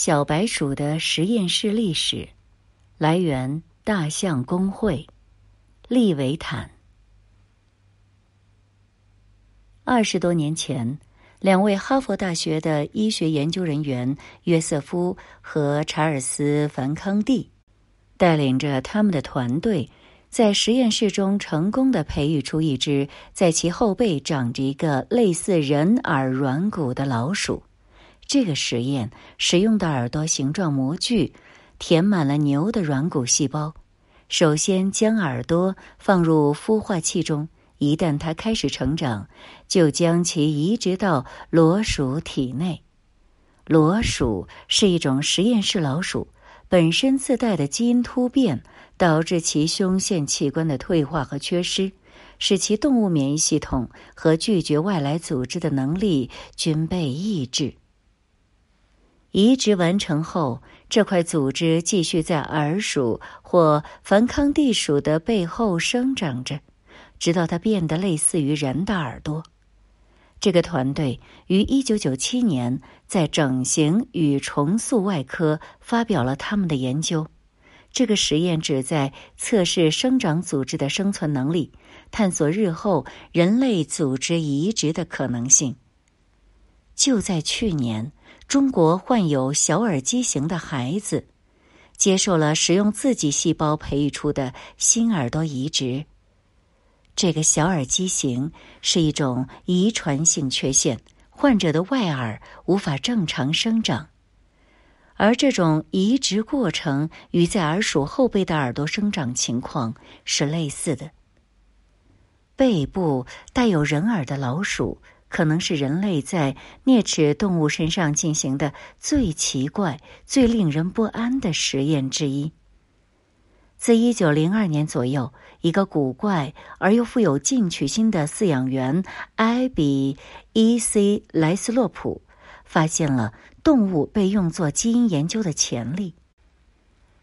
小白鼠的实验室历史来源：大象公会，利维坦。二十多年前，两位哈佛大学的医学研究人员约瑟夫和查尔斯·凡康蒂，带领着他们的团队，在实验室中成功的培育出一只在其后背长着一个类似人耳软骨的老鼠。这个实验使用的耳朵形状模具填满了牛的软骨细胞。首先将耳朵放入孵化器中，一旦它开始成长，就将其移植到裸鼠体内。裸鼠是一种实验室老鼠，本身自带的基因突变导致其胸腺器官的退化和缺失，使其动物免疫系统和拒绝外来组织的能力均被抑制。移植完成后，这块组织继续在耳鼠或梵康地鼠的背后生长着，直到它变得类似于人的耳朵。这个团队于一九九七年在《整形与重塑外科》发表了他们的研究。这个实验旨在测试生长组织的生存能力，探索日后人类组织移植的可能性。就在去年。中国患有小耳畸形的孩子，接受了使用自己细胞培育出的新耳朵移植。这个小耳畸形是一种遗传性缺陷，患者的外耳无法正常生长，而这种移植过程与在耳鼠后背的耳朵生长情况是类似的。背部带有人耳的老鼠。可能是人类在啮齿动物身上进行的最奇怪、最令人不安的实验之一。自一九零二年左右，一个古怪而又富有进取心的饲养员埃比伊 ·C· 莱斯洛普发现了动物被用作基因研究的潜力。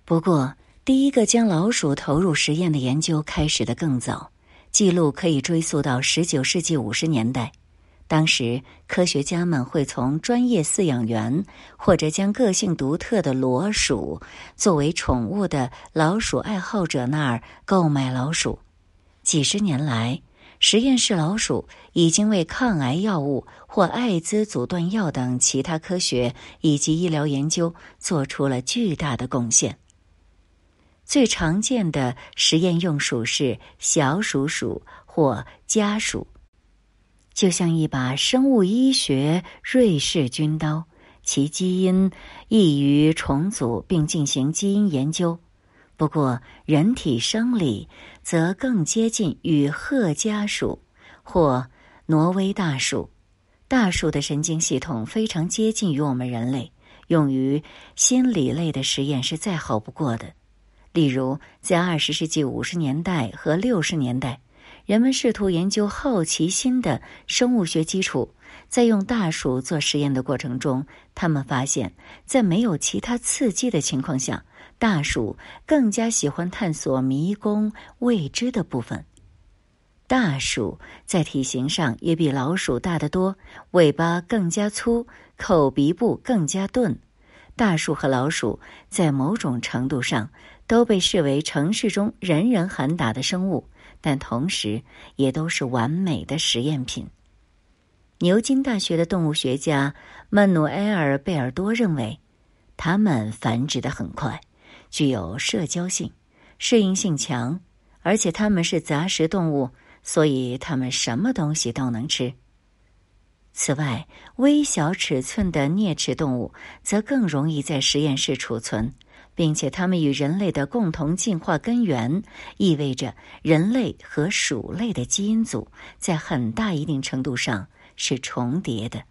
不过，第一个将老鼠投入实验的研究开始的更早，记录可以追溯到十九世纪五十年代。当时，科学家们会从专业饲养员或者将个性独特的裸鼠作为宠物的老鼠爱好者那儿购买老鼠。几十年来，实验室老鼠已经为抗癌药物或艾滋阻断药等其他科学以及医疗研究做出了巨大的贡献。最常见的实验用鼠是小鼠鼠或家鼠。就像一把生物医学瑞士军刀，其基因易于重组并进行基因研究。不过，人体生理则更接近与褐家鼠或挪威大鼠。大鼠的神经系统非常接近于我们人类，用于心理类的实验是再好不过的。例如，在二十世纪五十年代和六十年代。人们试图研究好奇心的生物学基础，在用大鼠做实验的过程中，他们发现，在没有其他刺激的情况下，大鼠更加喜欢探索迷宫未知的部分。大鼠在体型上也比老鼠大得多，尾巴更加粗，口鼻部更加钝。大鼠和老鼠在某种程度上都被视为城市中人人喊打的生物。但同时，也都是完美的实验品。牛津大学的动物学家曼努埃尔·贝尔多认为，它们繁殖的很快，具有社交性，适应性强，而且它们是杂食动物，所以它们什么东西都能吃。此外，微小尺寸的啮齿动物则更容易在实验室储存。并且，它们与人类的共同进化根源意味着人类和鼠类的基因组在很大一定程度上是重叠的。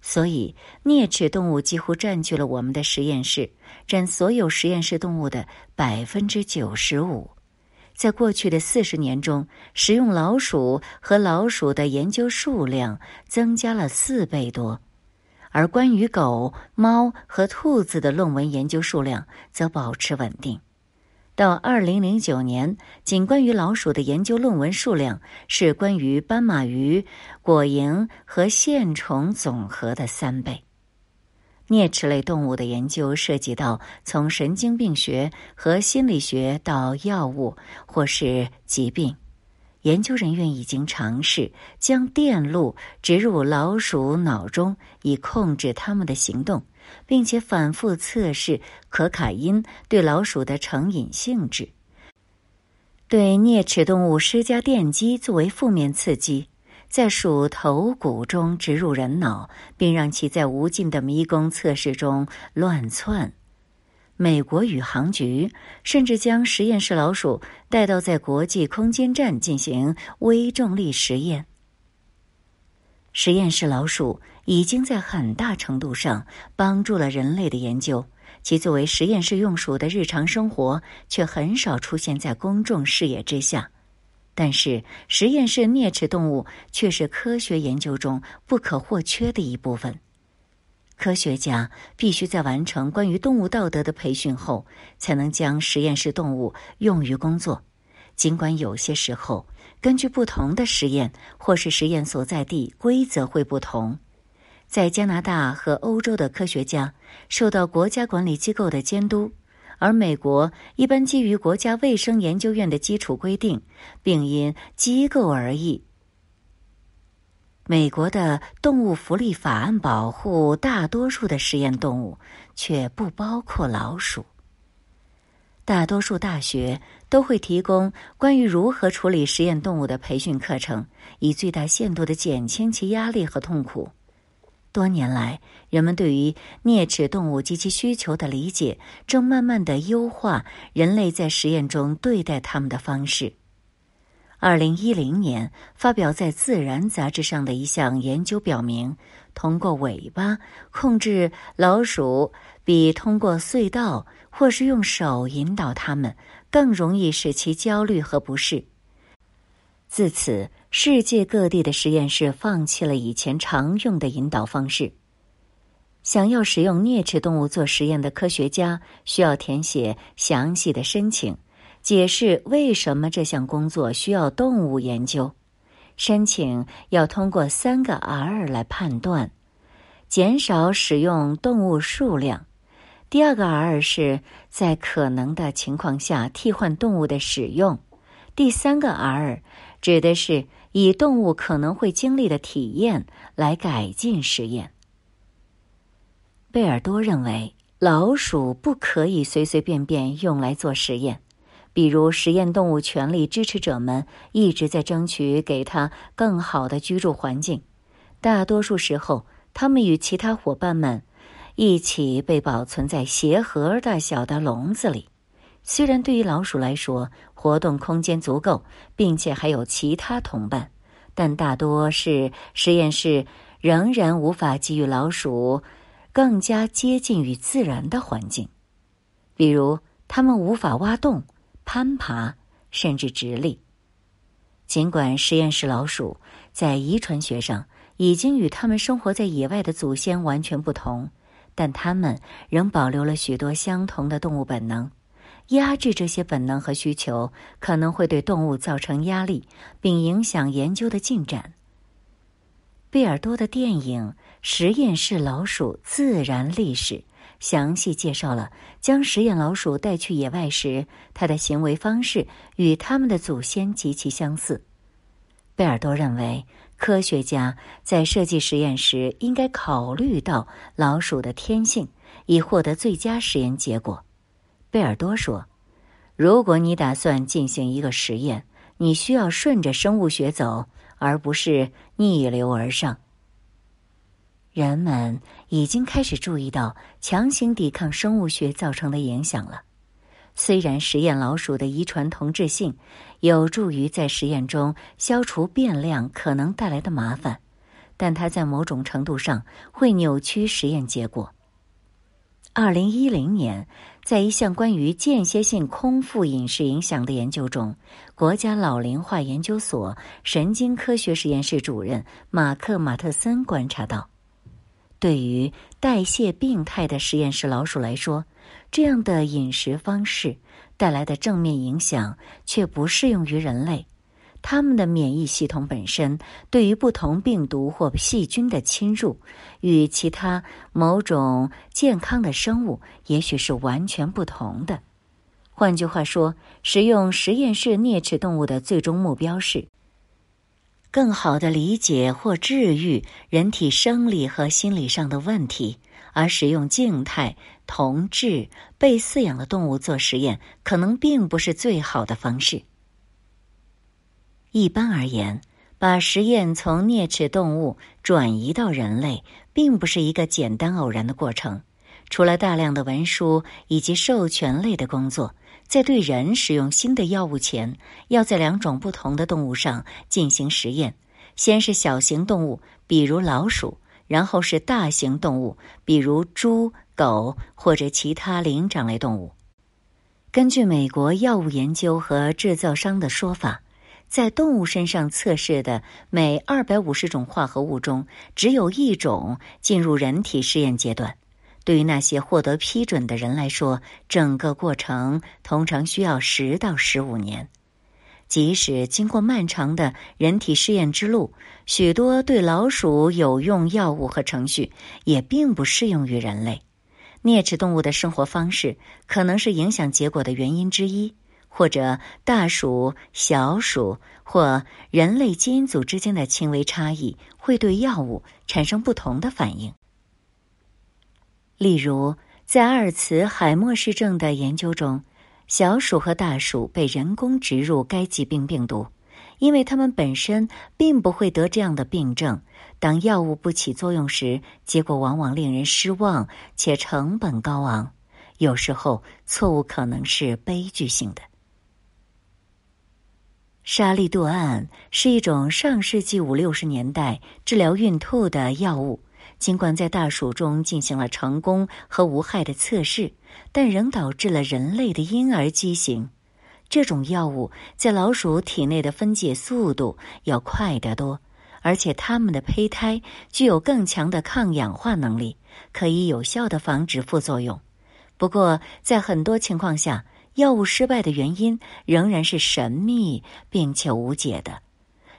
所以，啮齿动物几乎占据了我们的实验室，占所有实验室动物的百分之九十五。在过去的四十年中，食用老鼠和老鼠的研究数量增加了四倍多。而关于狗、猫和兔子的论文研究数量则保持稳定。到二零零九年，仅关于老鼠的研究论文数量是关于斑马鱼、果蝇和线虫总和的三倍。啮齿类动物的研究涉及到从神经病学和心理学到药物或是疾病。研究人员已经尝试将电路植入老鼠脑中，以控制它们的行动，并且反复测试可卡因对老鼠的成瘾性质。对啮齿动物施加电击作为负面刺激。在鼠头骨中植入人脑，并让其在无尽的迷宫测试中乱窜。美国宇航局甚至将实验室老鼠带到在国际空间站进行微重力实验。实验室老鼠已经在很大程度上帮助了人类的研究，其作为实验室用鼠的日常生活却很少出现在公众视野之下。但是，实验室啮齿动物却是科学研究中不可或缺的一部分。科学家必须在完成关于动物道德的培训后，才能将实验室动物用于工作。尽管有些时候，根据不同的实验或是实验所在地，规则会不同。在加拿大和欧洲的科学家受到国家管理机构的监督。而美国一般基于国家卫生研究院的基础规定，并因机构而异。美国的动物福利法案保护大多数的实验动物，却不包括老鼠。大多数大学都会提供关于如何处理实验动物的培训课程，以最大限度的减轻其压力和痛苦。多年来，人们对于啮齿动物及其需求的理解，正慢慢的优化人类在实验中对待它们的方式。二零一零年发表在《自然》杂志上的一项研究表明，通过尾巴控制老鼠，比通过隧道或是用手引导它们更容易使其焦虑和不适。自此。世界各地的实验室放弃了以前常用的引导方式。想要使用啮齿动物做实验的科学家需要填写详细的申请，解释为什么这项工作需要动物研究。申请要通过三个 R 来判断：减少使用动物数量；第二个 R 是在可能的情况下替换动物的使用；第三个 R 指的是。以动物可能会经历的体验来改进实验。贝尔多认为，老鼠不可以随随便便用来做实验。比如，实验动物权利支持者们一直在争取给它更好的居住环境。大多数时候，他们与其他伙伴们一起被保存在鞋盒大小的笼子里。虽然对于老鼠来说，活动空间足够，并且还有其他同伴，但大多是实验室仍然无法给予老鼠更加接近与自然的环境，比如它们无法挖洞、攀爬，甚至直立。尽管实验室老鼠在遗传学上已经与它们生活在野外的祖先完全不同，但它们仍保留了许多相同的动物本能。压制这些本能和需求可能会对动物造成压力，并影响研究的进展。贝尔多的电影《实验室老鼠：自然历史》详细介绍了将实验老鼠带去野外时，它的行为方式与他们的祖先极其相似。贝尔多认为，科学家在设计实验时应该考虑到老鼠的天性，以获得最佳实验结果。贝尔多说：“如果你打算进行一个实验，你需要顺着生物学走，而不是逆流而上。”人们已经开始注意到强行抵抗生物学造成的影响了。虽然实验老鼠的遗传同质性有助于在实验中消除变量可能带来的麻烦，但它在某种程度上会扭曲实验结果。二零一零年。在一项关于间歇性空腹饮食影响的研究中，国家老龄化研究所神经科学实验室主任马克·马特森观察到，对于代谢病态的实验室老鼠来说，这样的饮食方式带来的正面影响却不适用于人类。它们的免疫系统本身对于不同病毒或细菌的侵入，与其他某种健康的生物也许是完全不同的。换句话说，使用实验室啮齿动物的最终目标是更好的理解或治愈人体生理和心理上的问题，而使用静态同质被饲养的动物做实验，可能并不是最好的方式。一般而言，把实验从啮齿动物转移到人类，并不是一个简单偶然的过程。除了大量的文书以及授权类的工作，在对人使用新的药物前，要在两种不同的动物上进行实验：先是小型动物，比如老鼠；然后是大型动物，比如猪、狗或者其他灵长类动物。根据美国药物研究和制造商的说法。在动物身上测试的每二百五十种化合物中，只有一种进入人体试验阶段。对于那些获得批准的人来说，整个过程通常需要十到十五年。即使经过漫长的人体试验之路，许多对老鼠有用药物和程序也并不适用于人类。啮齿动物的生活方式可能是影响结果的原因之一。或者大鼠、小鼠或人类基因组之间的轻微差异会对药物产生不同的反应。例如，在阿尔茨海默氏症的研究中，小鼠和大鼠被人工植入该疾病病毒，因为它们本身并不会得这样的病症。当药物不起作用时，结果往往令人失望且成本高昂。有时候，错误可能是悲剧性的。沙利度胺是一种上世纪五六十年代治疗孕吐的药物。尽管在大鼠中进行了成功和无害的测试，但仍导致了人类的婴儿畸形。这种药物在老鼠体内的分解速度要快得多，而且它们的胚胎具有更强的抗氧化能力，可以有效的防止副作用。不过，在很多情况下，药物失败的原因仍然是神秘并且无解的，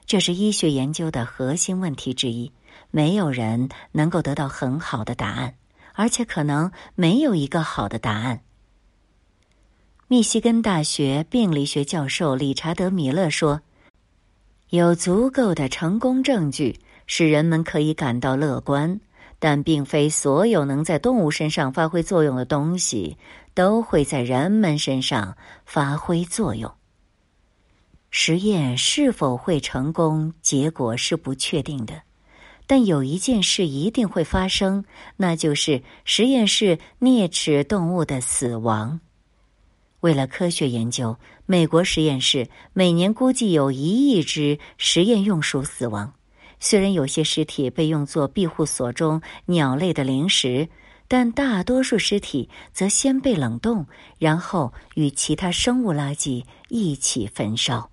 这是医学研究的核心问题之一。没有人能够得到很好的答案，而且可能没有一个好的答案。密西根大学病理学教授理查德·米勒说：“有足够的成功证据使人们可以感到乐观。”但并非所有能在动物身上发挥作用的东西都会在人们身上发挥作用。实验是否会成功，结果是不确定的。但有一件事一定会发生，那就是实验室啮齿动物的死亡。为了科学研究，美国实验室每年估计有一亿只实验用鼠死亡。虽然有些尸体被用作庇护所中鸟类的零食，但大多数尸体则先被冷冻，然后与其他生物垃圾一起焚烧。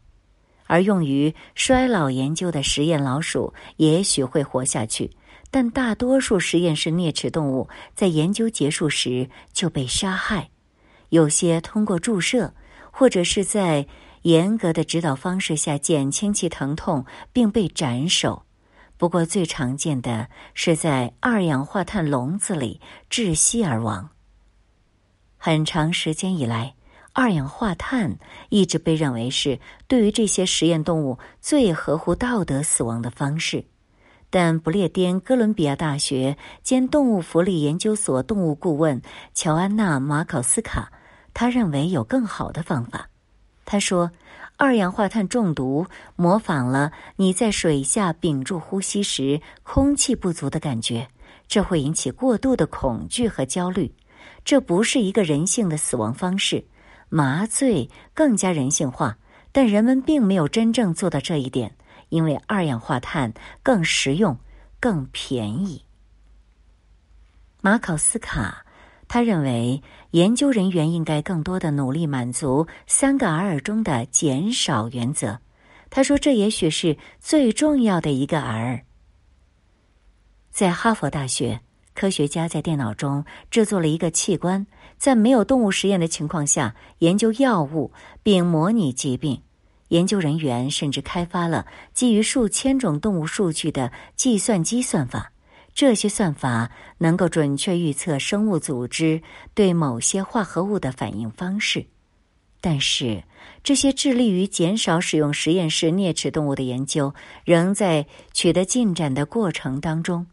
而用于衰老研究的实验老鼠也许会活下去，但大多数实验室啮齿动物在研究结束时就被杀害。有些通过注射，或者是在严格的指导方式下减轻其疼痛，并被斩首。不过，最常见的是在二氧化碳笼子里窒息而亡。很长时间以来，二氧化碳一直被认为是对于这些实验动物最合乎道德死亡的方式。但不列颠哥伦比亚大学兼动物福利研究所动物顾问乔安娜·马考斯卡，他认为有更好的方法。他说。二氧化碳中毒模仿了你在水下屏住呼吸时空气不足的感觉，这会引起过度的恐惧和焦虑。这不是一个人性的死亡方式，麻醉更加人性化，但人们并没有真正做到这一点，因为二氧化碳更实用、更便宜。马考斯卡。他认为，研究人员应该更多的努力满足三个 R 中的减少原则。他说，这也许是最重要的一个 R。在哈佛大学，科学家在电脑中制作了一个器官，在没有动物实验的情况下研究药物并模拟疾病。研究人员甚至开发了基于数千种动物数据的计算机算法。这些算法能够准确预测生物组织对某些化合物的反应方式。但是，这些致力于减少使用实验室啮齿动物的研究仍在取得进展的过程当中。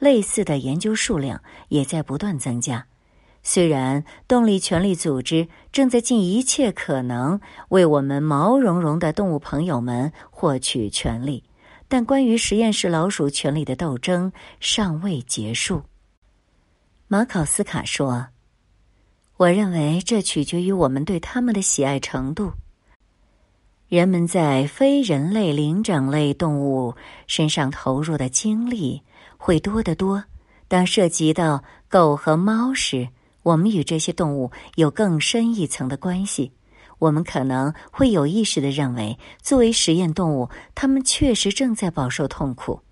类似的研究数量也在不断增加。虽然动力权利组织正在尽一切可能为我们毛茸茸的动物朋友们获取权利，但关于实验室老鼠权利的斗争尚未结束。马考斯卡说：“我认为这取决于我们对他们的喜爱程度。人们在非人类灵长类动物身上投入的精力会多得多。当涉及到狗和猫时。”我们与这些动物有更深一层的关系，我们可能会有意识的认为，作为实验动物，它们确实正在饱受痛苦。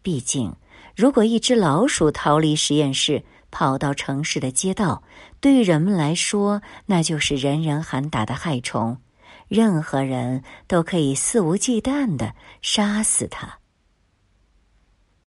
毕竟，如果一只老鼠逃离实验室，跑到城市的街道，对于人们来说，那就是人人喊打的害虫，任何人都可以肆无忌惮的杀死它。